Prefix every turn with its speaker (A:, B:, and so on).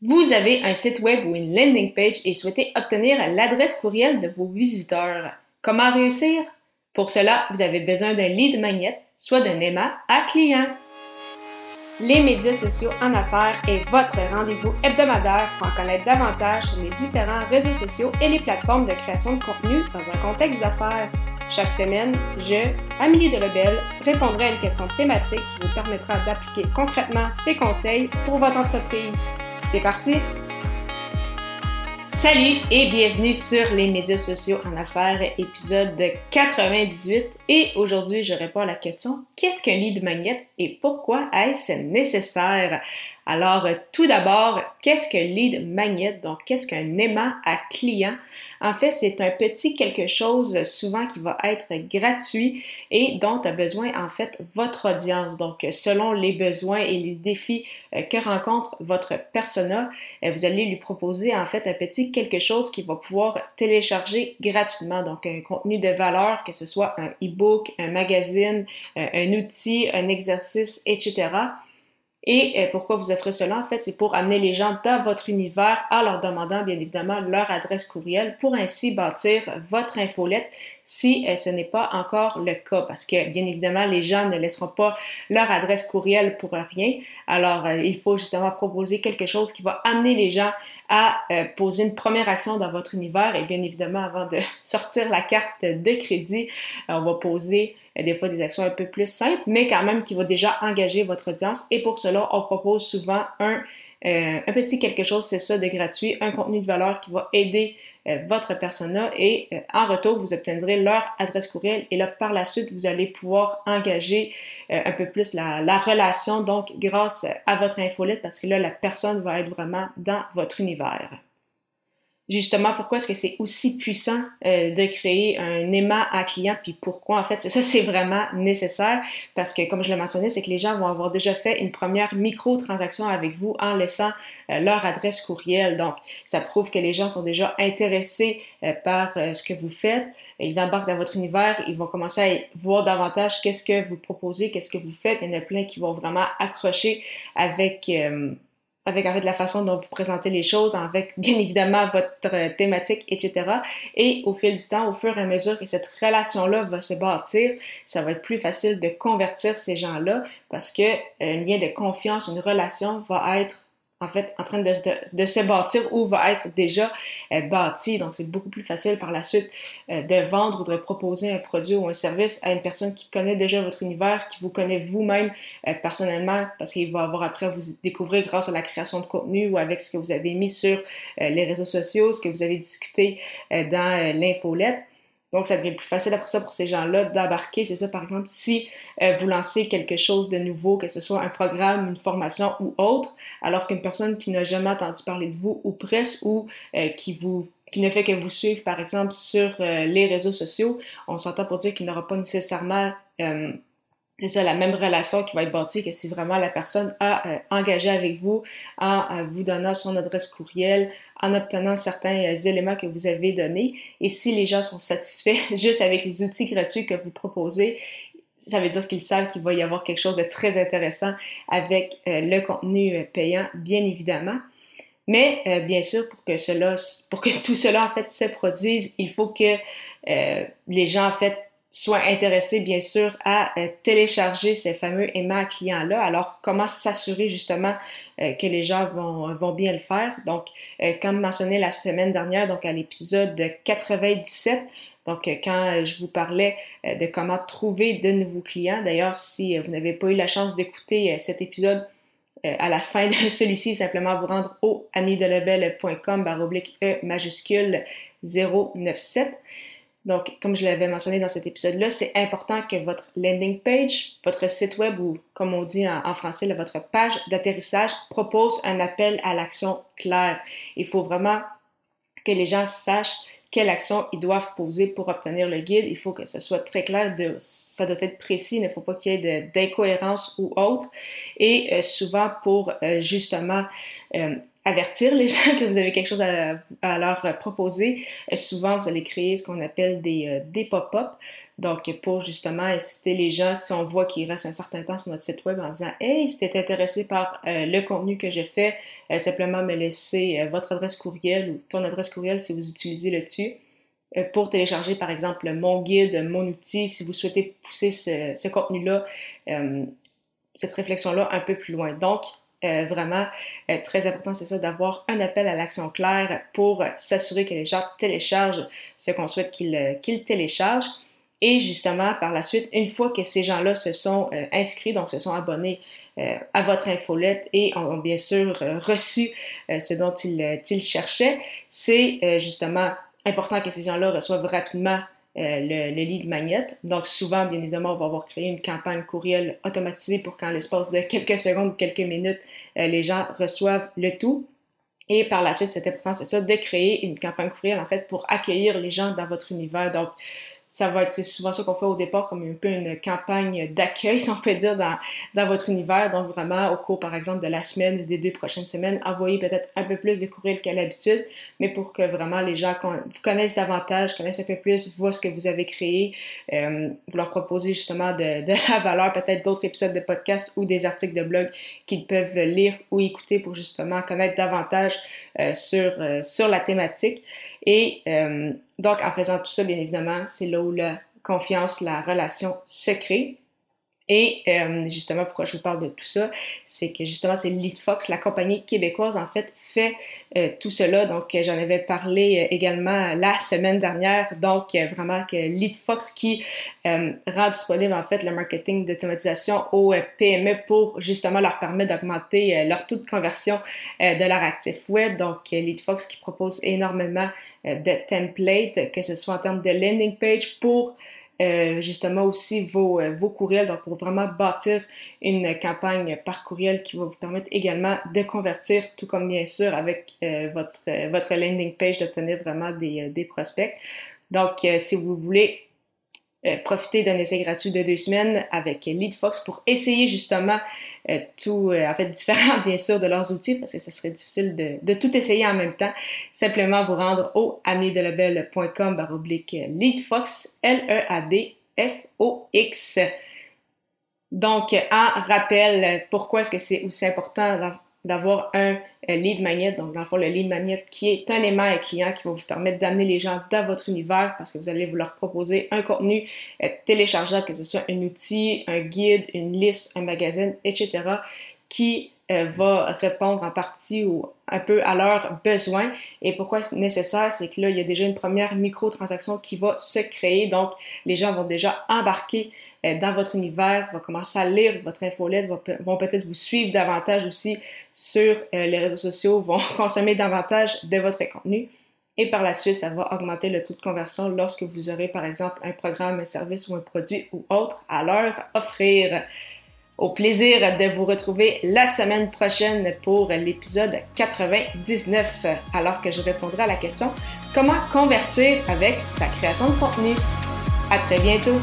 A: Vous avez un site web ou une landing page et souhaitez obtenir l'adresse courriel de vos visiteurs. Comment réussir? Pour cela, vous avez besoin d'un lead magnet, soit d'un aimant à client. Les médias sociaux en affaires est votre rendez-vous hebdomadaire pour en connaître davantage sur les différents réseaux sociaux et les plateformes de création de contenu dans un contexte d'affaires. Chaque semaine, je, Amélie Delebel, répondrai à une question thématique qui vous permettra d'appliquer concrètement ces conseils pour votre entreprise. C'est parti! Salut et bienvenue sur les médias sociaux en affaires, épisode 98. Et aujourd'hui, je réponds à la question qu'est-ce qu'un lead magnet et pourquoi est-ce nécessaire? Alors, euh, tout d'abord, qu'est-ce que lead magnet? Donc, qu'est-ce qu'un aimant à client? En fait, c'est un petit quelque chose souvent qui va être gratuit et dont a besoin, en fait, votre audience. Donc, selon les besoins et les défis euh, que rencontre votre persona, euh, vous allez lui proposer, en fait, un petit quelque chose qui va pouvoir télécharger gratuitement. Donc, un contenu de valeur, que ce soit un e-book, un magazine, un outil, un exercice, etc. Et euh, pourquoi vous offrez cela? En fait, c'est pour amener les gens dans votre univers en leur demandant bien évidemment leur adresse courriel pour ainsi bâtir votre infolette si euh, ce n'est pas encore le cas. Parce que bien évidemment, les gens ne laisseront pas leur adresse courriel pour rien. Alors, euh, il faut justement proposer quelque chose qui va amener les gens à poser une première action dans votre univers. Et bien évidemment, avant de sortir la carte de crédit, on va poser des fois des actions un peu plus simples, mais quand même qui va déjà engager votre audience. Et pour cela, on propose souvent un, euh, un petit quelque chose, c'est ça, de gratuit, un contenu de valeur qui va aider euh, votre persona et euh, en retour, vous obtiendrez leur adresse courriel et là, par la suite, vous allez pouvoir engager un peu plus la, la, relation, donc grâce à votre infolette, parce que là, la personne va être vraiment dans votre univers justement pourquoi est-ce que c'est aussi puissant euh, de créer un aimant à client puis pourquoi en fait ça c'est vraiment nécessaire. Parce que comme je l'ai mentionné c'est que les gens vont avoir déjà fait une première micro transaction avec vous en laissant euh, leur adresse courriel. Donc ça prouve que les gens sont déjà intéressés euh, par ce que vous faites. Ils embarquent dans votre univers, ils vont commencer à voir davantage qu'est-ce que vous proposez, qu'est-ce que vous faites. Il y en a plein qui vont vraiment accrocher avec avec la façon dont vous présentez les choses, avec bien évidemment votre euh, thématique, etc. Et au fil du temps, au fur et à mesure que cette relation-là va se bâtir, ça va être plus facile de convertir ces gens-là parce que euh, un lien de confiance, une relation va être en fait en train de, de, se bâtir ou va être déjà euh, bâti. Donc, c'est beaucoup plus facile par la suite euh, de vendre ou de proposer un produit ou un service à une personne qui connaît déjà votre univers, qui vous connaît vous-même euh, personnellement, parce qu'il va avoir après à vous découvrir grâce à la création de contenu ou avec ce que vous avez mis sur les réseaux sociaux, ce que vous avez discuté dans l'infolette. Donc, ça devient plus facile après ça pour ces gens-là d'embarquer. C'est ça, par exemple, si euh, vous lancez quelque chose de nouveau, que ce soit un programme, une formation ou autre, alors qu'une personne qui n'a jamais entendu parler de vous ou presque ou euh, qui vous qui ne fait que vous suivre, par exemple, sur euh, les réseaux sociaux, on s'entend pour dire qu'il n'aura pas nécessairement c'est ça, la même relation qui va être bâtie que si vraiment la personne a euh, engagé avec vous en euh, vous donnant son adresse courriel, en obtenant certains euh, éléments que vous avez donnés. Et si les gens sont satisfaits juste avec les outils gratuits que vous proposez, ça veut dire qu'ils savent qu'il va y avoir quelque chose de très intéressant avec le contenu payant, bien évidemment. Mais bien sûr, pour que cela, pour que tout cela en fait se produise, il faut que les gens en fait soit intéressé, bien sûr, à euh, télécharger ces fameux aimants clients-là. Alors, comment s'assurer justement euh, que les gens vont, vont bien le faire? Donc, euh, comme mentionné la semaine dernière, donc à l'épisode 97, donc, quand je vous parlais de comment trouver de nouveaux clients, d'ailleurs, si vous n'avez pas eu la chance d'écouter cet épisode, à la fin de celui-ci, simplement vous rendre au amidelebel.com baroblique E majuscule 097. Donc, comme je l'avais mentionné dans cet épisode-là, c'est important que votre landing page, votre site web ou, comme on dit en, français, votre page d'atterrissage propose un appel à l'action claire. Il faut vraiment que les gens sachent quelle action ils doivent poser pour obtenir le guide. Il faut que ce soit très clair, ça doit être précis, il ne faut pas qu'il y ait d'incohérence ou autre. Et euh, souvent pour euh, justement euh, avertir les gens que vous avez quelque chose à, leur proposer. Euh, souvent, vous allez créer ce qu'on appelle des, euh, des pop-up. Donc, pour justement inciter les gens, si on voit qu'ils restent un certain temps sur notre site web en disant Hey, si tu es intéressé par euh, le contenu que j'ai fait, simplement me laisser votre adresse courriel ou ton adresse courriel si vous utilisez le dessus pour télécharger par exemple mon guide, mon outil, si vous souhaitez pousser ce, ce contenu-là, cette réflexion-là un peu plus loin. Donc, euh, vraiment euh, très important, c'est ça, d'avoir un appel à l'action claire pour s'assurer que les gens téléchargent ce qu'on souhaite qu'ils euh, téléchargent. Et justement, par la suite, une fois que ces gens-là se sont inscrits, donc se sont abonnés à votre infolette et ont, bien sûr reçu ce dont ils, ils cherchaient, c'est justement important que ces gens-là reçoivent rapidement euh, le, le, lead magnet. Donc, souvent, bien évidemment, on va avoir créé une campagne courriel automatisée pour qu'en l'espace de quelques secondes quelques minutes, euh, les gens reçoivent le tout. Et par la suite, c'est important, c'est ça, de créer une campagne courriel, en fait, pour accueillir les gens dans votre univers. Donc, ça va être, c'est souvent ça qu'on fait au départ, comme un peu une campagne d'accueil, si on peut dire, dans, dans votre univers. Donc, vraiment, au cours, par exemple, de la semaine ou des deux prochaines semaines, envoyez peut-être un peu plus de courriels qu'à l'habitude, mais pour que vraiment les gens vous connaissent davantage, connaissent un peu plus, voient ce que vous avez créé, euh, vous leur proposez justement de, de la valeur, peut-être d'autres épisodes de podcast ou des articles de blog qu'ils peuvent lire ou écouter pour justement connaître davantage euh, sur, euh, sur la thématique. Et euh, donc, en faisant tout ça, bien évidemment, c'est là où la confiance, la relation se crée. Et euh, justement, pourquoi je vous parle de tout ça, c'est que justement, c'est LeadFox, la compagnie québécoise, en fait, fait euh, tout cela. Donc, j'en avais parlé euh, également la semaine dernière. Donc, vraiment que LeadFox qui rend disponible, en fait, le marketing d'automatisation aux PME pour justement leur permettre d'augmenter leur taux de conversion de leur actif web. Donc, LeadFox qui propose énormément de templates, que ce soit en termes de landing page pour euh, justement aussi vos, euh, vos courriels, donc pour vraiment bâtir une campagne par courriel qui va vous permettre également de convertir, tout comme bien sûr avec euh, votre, votre landing page, d'obtenir vraiment des, des prospects. Donc, si vous voulez euh, profiter d'un essai gratuit de deux semaines avec LeadFox pour essayer justement euh, tout, euh, en fait, différent bien sûr de leurs outils parce que ce serait difficile de, tout essayer en même temps. Simplement vous rendre au amiedelabel.com baroblique LeadFox, L-E-A-D-F-O-X. Donc, en rappel, pourquoi est-ce que c'est aussi important d'avoir un euh, lead magnet, donc dans le fond le lead magnet qui est un aimant et client qui va vous permettre d'amener les gens dans votre univers parce que vous allez vous leur proposer un contenu euh, téléchargeable, que ce soit un outil, un guide, une liste, un magazine, etc., qui va répondre en partie ou un peu à leurs besoins. Et pourquoi c'est nécessaire, c'est que là, il y a déjà une première micro-transaction qui va se créer. Donc, les gens vont déjà embarquer euh, dans votre univers, vont commencer à lire votre infolette, vont, peut-être vous suivre davantage aussi sur euh, les réseaux sociaux, vont consommer davantage de votre contenu. Et par la suite, ça va augmenter le taux de conversion lorsque vous aurez, par exemple, un programme, un service ou un produit ou autre à leur offrir. Au plaisir de vous retrouver la semaine prochaine pour l'épisode 99, alors que je répondrai à la question comment convertir avec sa création de contenu? À très bientôt!